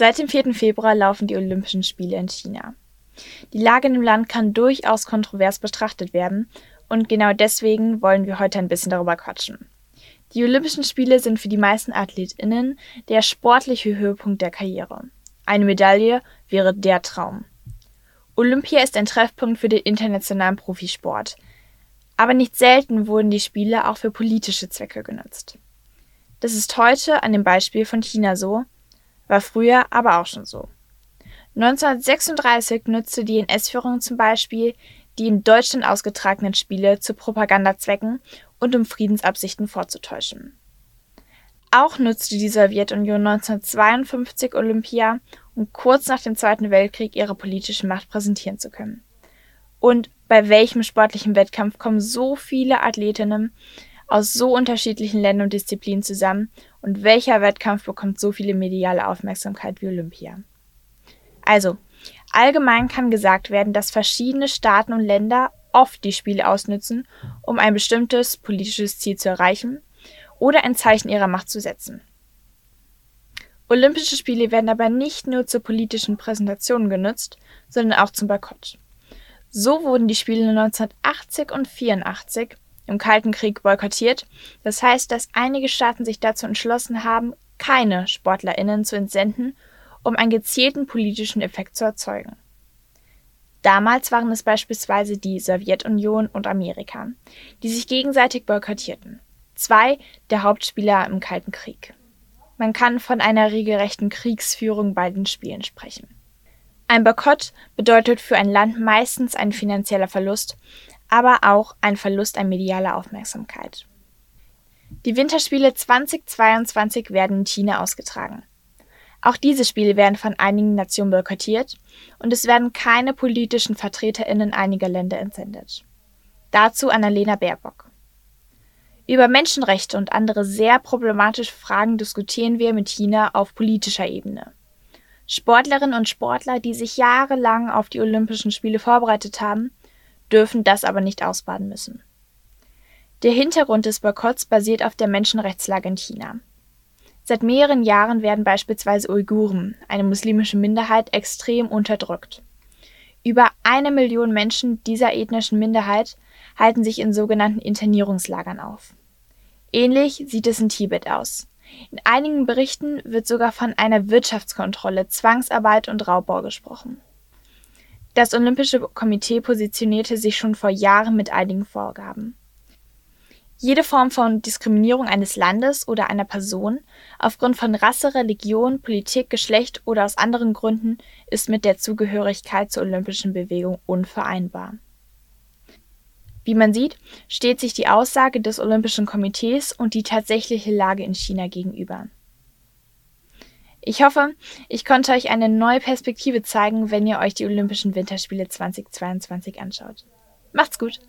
Seit dem 4. Februar laufen die Olympischen Spiele in China. Die Lage in dem Land kann durchaus kontrovers betrachtet werden und genau deswegen wollen wir heute ein bisschen darüber quatschen. Die Olympischen Spiele sind für die meisten AthletInnen der sportliche Höhepunkt der Karriere. Eine Medaille wäre der Traum. Olympia ist ein Treffpunkt für den internationalen Profisport. Aber nicht selten wurden die Spiele auch für politische Zwecke genutzt. Das ist heute an dem Beispiel von China so, war früher aber auch schon so. 1936 nutzte die NS-Führung zum Beispiel die in Deutschland ausgetragenen Spiele zu Propagandazwecken und um Friedensabsichten vorzutäuschen. Auch nutzte die Sowjetunion 1952 Olympia, um kurz nach dem Zweiten Weltkrieg ihre politische Macht präsentieren zu können. Und bei welchem sportlichen Wettkampf kommen so viele Athletinnen aus so unterschiedlichen Ländern und Disziplinen zusammen und welcher Wettkampf bekommt so viele mediale Aufmerksamkeit wie Olympia? Also, allgemein kann gesagt werden, dass verschiedene Staaten und Länder oft die Spiele ausnützen, um ein bestimmtes politisches Ziel zu erreichen oder ein Zeichen ihrer Macht zu setzen. Olympische Spiele werden aber nicht nur zur politischen Präsentation genutzt, sondern auch zum Boykott. So wurden die Spiele 1980 und 84 im Kalten Krieg boykottiert. Das heißt, dass einige Staaten sich dazu entschlossen haben, keine Sportlerinnen zu entsenden, um einen gezielten politischen Effekt zu erzeugen. Damals waren es beispielsweise die Sowjetunion und Amerika, die sich gegenseitig boykottierten. Zwei der Hauptspieler im Kalten Krieg. Man kann von einer regelrechten Kriegsführung bei den Spielen sprechen. Ein Boykott bedeutet für ein Land meistens ein finanzieller Verlust, aber auch ein Verlust an medialer Aufmerksamkeit. Die Winterspiele 2022 werden in China ausgetragen. Auch diese Spiele werden von einigen Nationen boykottiert und es werden keine politischen VertreterInnen einiger Länder entsendet. Dazu Annalena Baerbock. Über Menschenrechte und andere sehr problematische Fragen diskutieren wir mit China auf politischer Ebene. Sportlerinnen und Sportler, die sich jahrelang auf die Olympischen Spiele vorbereitet haben, dürfen das aber nicht ausbaden müssen. Der Hintergrund des Boykotts basiert auf der Menschenrechtslage in China. Seit mehreren Jahren werden beispielsweise Uiguren, eine muslimische Minderheit, extrem unterdrückt. Über eine Million Menschen dieser ethnischen Minderheit halten sich in sogenannten Internierungslagern auf. Ähnlich sieht es in Tibet aus. In einigen Berichten wird sogar von einer Wirtschaftskontrolle, Zwangsarbeit und Raubbau gesprochen. Das Olympische Komitee positionierte sich schon vor Jahren mit einigen Vorgaben. Jede Form von Diskriminierung eines Landes oder einer Person aufgrund von Rasse, Religion, Politik, Geschlecht oder aus anderen Gründen ist mit der Zugehörigkeit zur olympischen Bewegung unvereinbar. Wie man sieht, steht sich die Aussage des Olympischen Komitees und die tatsächliche Lage in China gegenüber. Ich hoffe, ich konnte euch eine neue Perspektive zeigen, wenn ihr euch die Olympischen Winterspiele 2022 anschaut. Macht's gut!